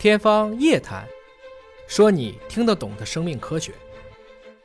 天方夜谭，说你听得懂的生命科学。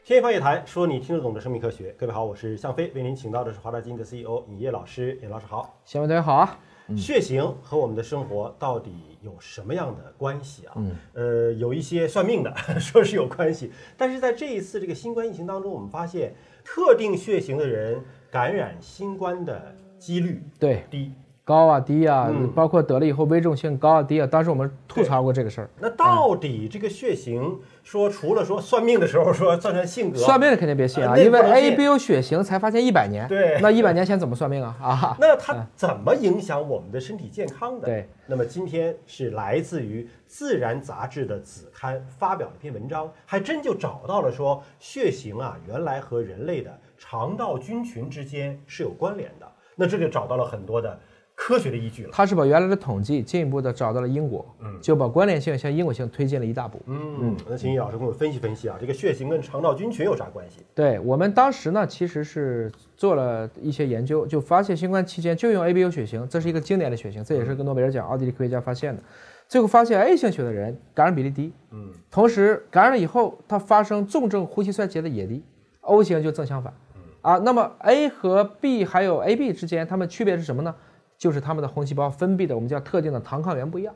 天方夜谭，说你听得懂的生命科学。各位好，我是向飞，为您请到的是华大基因的 CEO 尹烨老师。尹老师好。向飞同学好啊。血型和我们的生活到底有什么样的关系啊？嗯，呃，有一些算命的 说是有关系，但是在这一次这个新冠疫情当中，我们发现特定血型的人感染新冠的几率对低。高啊低啊，包括得了以后危重性高啊低啊，当时我们吐槽过这个事儿。那到底这个血型说，除了说算命的时候说算算性格，算命的肯定别信啊，因为 A、B、O 血型才发现一百年，对，那一百年前怎么算命啊？啊，那它怎么影响我们的身体健康的？对，那么今天是来自于《自然》杂志的子刊发表了一篇文章，还真就找到了说血型啊，原来和人类的肠道菌群之间是有关联的。那这就找到了很多的。科学的依据了，他是把原来的统计进一步的找到了因果，嗯，就把关联性向因果性推进了一大步，嗯嗯。那请尹老师给我们分析分析啊，这个血型跟肠道菌群有啥关系？对我们当时呢，其实是做了一些研究，就发现新冠期间就用 ABO 血型，这是一个经典的血型，这也是跟诺贝尔奖奥地利科学家发现的。最后发现 A 型血的人感染比例低，嗯，同时感染了以后，他发生重症呼吸衰竭的也低，O 型就正相反，啊，那么 A 和 B 还有 AB 之间，它们区别是什么呢？就是他们的红细胞分泌的我们叫特定的糖抗原不一样，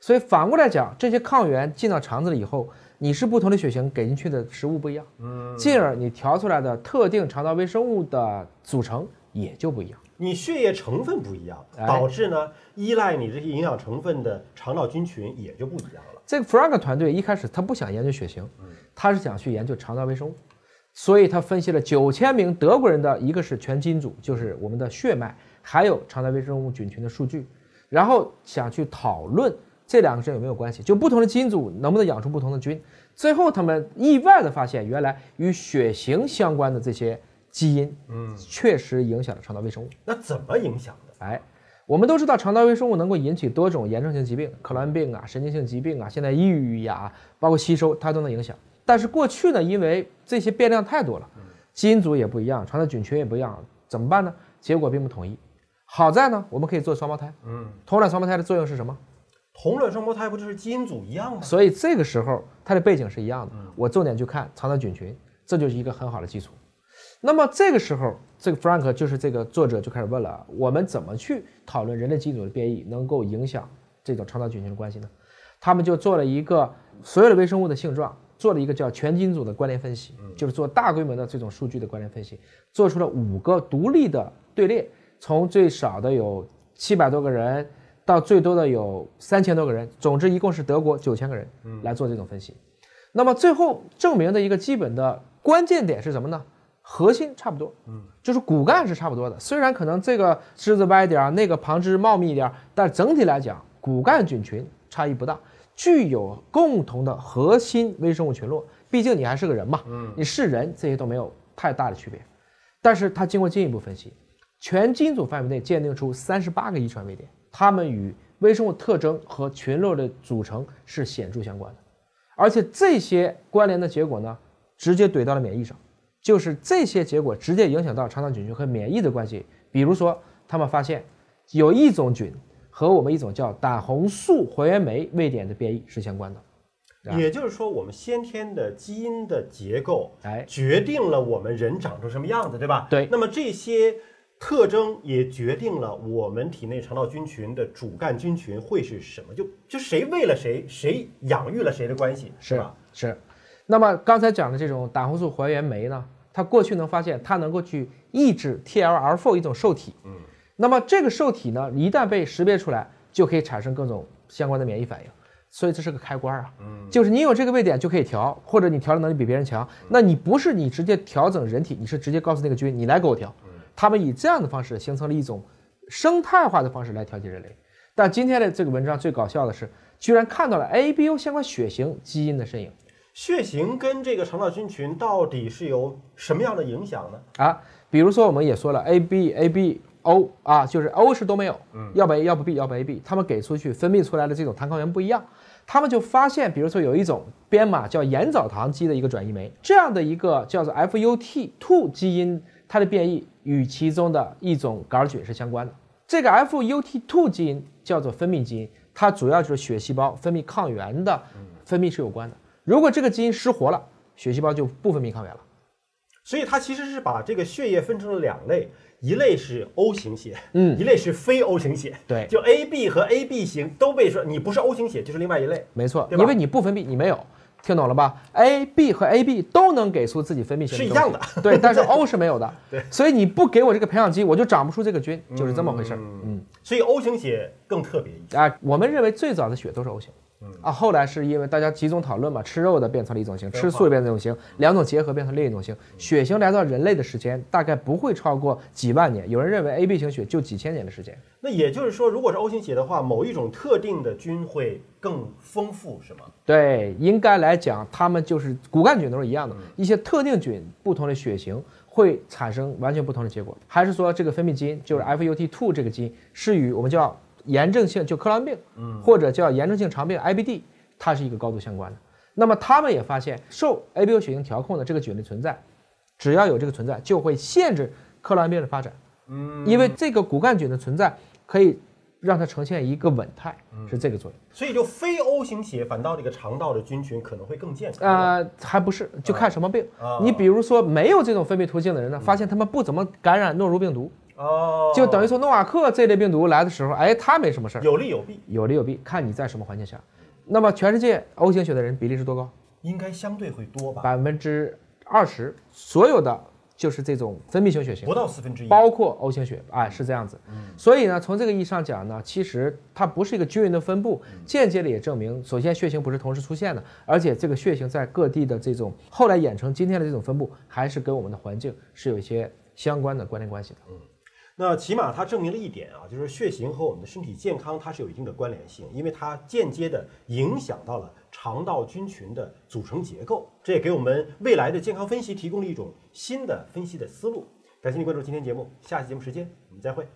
所以反过来讲，这些抗原进到肠子里以后，你是不同的血型给进去的食物不一样，嗯，进而你调出来的特定肠道微生物的组成也就不一样。你血液成分不一样，导致呢依赖你这些营养成分的肠道菌群也就不一样了。这个 Frank 团队一开始他不想研究血型，他是想去研究肠道微生物，所以他分析了九千名德国人的一个是全基因组，就是我们的血脉。还有肠道微生物菌群的数据，然后想去讨论这两个之间有没有关系，就不同的基因组能不能养出不同的菌。最后他们意外的发现，原来与血型相关的这些基因，嗯，确实影响了肠道微生物。那怎么影响的？哎，我们都知道肠道微生物能够引起多种炎症性疾病，克罗恩病啊，神经性疾病啊，现在抑郁呀，包括吸收它都能影响。但是过去呢，因为这些变量太多了，基因组也不一样，肠道菌群也不一样，怎么办呢？结果并不统一。好在呢，我们可以做双胞胎。嗯，同卵双胞胎的作用是什么？同卵双胞胎不就是基因组一样吗？所以这个时候它的背景是一样的。我重点去看肠道菌群，这就是一个很好的基础。那么这个时候，这个 Frank 就是这个作者就开始问了：我们怎么去讨论人类基因组的变异能够影响这种肠道菌群的关系呢？他们就做了一个所有的微生物的性状，做了一个叫全基因组的关联分析，就是做大规模的这种数据的关联分析，做出了五个独立的队列。从最少的有七百多个人，到最多的有三千多个人，总之一共是德国九千个人来做这种分析。那么最后证明的一个基本的关键点是什么呢？核心差不多，嗯，就是骨干是差不多的。虽然可能这个枝子歪一点儿，那个旁枝茂密一点儿，但整体来讲，骨干菌群差异不大，具有共同的核心微生物群落。毕竟你还是个人嘛，嗯，你是人，这些都没有太大的区别。但是它经过进一步分析。全基因组范围内鉴定出三十八个遗传位点，它们与微生物特征和群落的组成是显著相关的，而且这些关联的结果呢，直接怼到了免疫上，就是这些结果直接影响到肠道菌群和免疫的关系。比如说，他们发现有一种菌和我们一种叫胆红素还原酶位点的变异是相关的，也就是说，我们先天的基因的结构，哎，决定了我们人长成什么样子，对吧？对。那么这些。特征也决定了我们体内肠道菌群的主干菌群会是什么，就就谁为了谁，谁养育了谁的关系，是吧？是。那么刚才讲的这种胆红素还原酶呢，它过去能发现它能够去抑制 TLR4 一种受体，嗯。那么这个受体呢，一旦被识别出来，就可以产生各种相关的免疫反应，所以这是个开关啊，嗯。就是你有这个位点就可以调，或者你调的能力比别人强，那你不是你直接调整人体，你是直接告诉那个菌，你来给我调。他们以这样的方式形成了一种生态化的方式来调节人类，但今天的这个文章最搞笑的是，居然看到了 ABO 相关血型基因的身影。血型跟这个肠道菌群到底是有什么样的影响呢？啊，比如说我们也说了，AB、ABO 啊，就是 O 是都没有，嗯，要不 A 要不 B 要不 AB，他们给出去分泌出来的这种糖抗原不一样，他们就发现，比如说有一种编码叫盐藻糖基的一个转移酶，这样的一个叫做 FUT2 基因，它的变异。与其中的一种杆菌是相关的，这个 FUT2 基因叫做分泌基因，它主要就是血细胞分泌抗原的分泌是有关的。如果这个基因失活了，血细胞就不分泌抗原了。所以它其实是把这个血液分成了两类，一类是 O 型血，嗯一类是非 O 型血。对就 AB 和 AB 型都被说你不是 O 型血就是另外一类。没错，因为你不分泌，你没有，听懂了吧？A、B 和 AB 都能给出自己分泌型是一样的，对，但是 O 是没有的，对，所以你不给我这个培养基，我就长不出这个菌，就是这么回事儿。嗯，所以 O 型血更特别一些。啊，我们认为最早的血都是 O 型。嗯啊，后来是因为大家集中讨论嘛，吃肉的变成了一种型，吃素的变成一种型，两种结合变成另一种型。血型来到人类的时间大概不会超过几万年，有人认为 AB 型血就几千年的时间。那也就是说，如果是 O 型血的话，某一种特定的菌会更丰富，是吗？对，应该来讲，它们就是骨干菌都是一样嗯的，一些特定菌不同的血型会产生完全不同的结果。还是说这个分泌基因就是 FUT2 这个基因是与我们叫炎症性就克兰病，嗯，或者叫炎症性肠病 IBD，它是一个高度相关的。那么他们也发现，受 ABO 血型调控的这个菌的存在，只要有这个存在，就会限制克兰病的发展。嗯，因为这个骨干菌的存在可以让它呈现一个稳态，是这个作用。所以就非 O 型血反倒这个肠道的菌群可能会更健康。呃，还不是，就看什么病。啊你比如说没有这种分泌途径的人呢，发现他们不怎么感染诺如病毒，哦，就等于说诺瓦克这类病毒来的时候，哎，他没什么事儿，有利有弊，有利有弊，看你在什么环境下。那么全世界 O 型血的人比例是多高？应该相对会多吧？百分之二十，所有的就是这种分泌型血型不。到四分之一。包括 O 型血，哎，是这样子。所以呢，从这个意义上讲呢，其实它不是一个均匀的分布，间接的也证明，首先血型不是同时出现的，而且这个血型在各地的这种后来演成今天的这种分布，还是跟我们的环境是有一些相关的关联关系的。那起码它证明了一点啊，就是血型和我们的身体健康它是有一定的关联性，因为它间接的影响到了肠道菌群的组成结构，这也给我们未来的健康分析提供了一种新的分析的思路。感谢您关注今天节目，下期节目时间我们再会。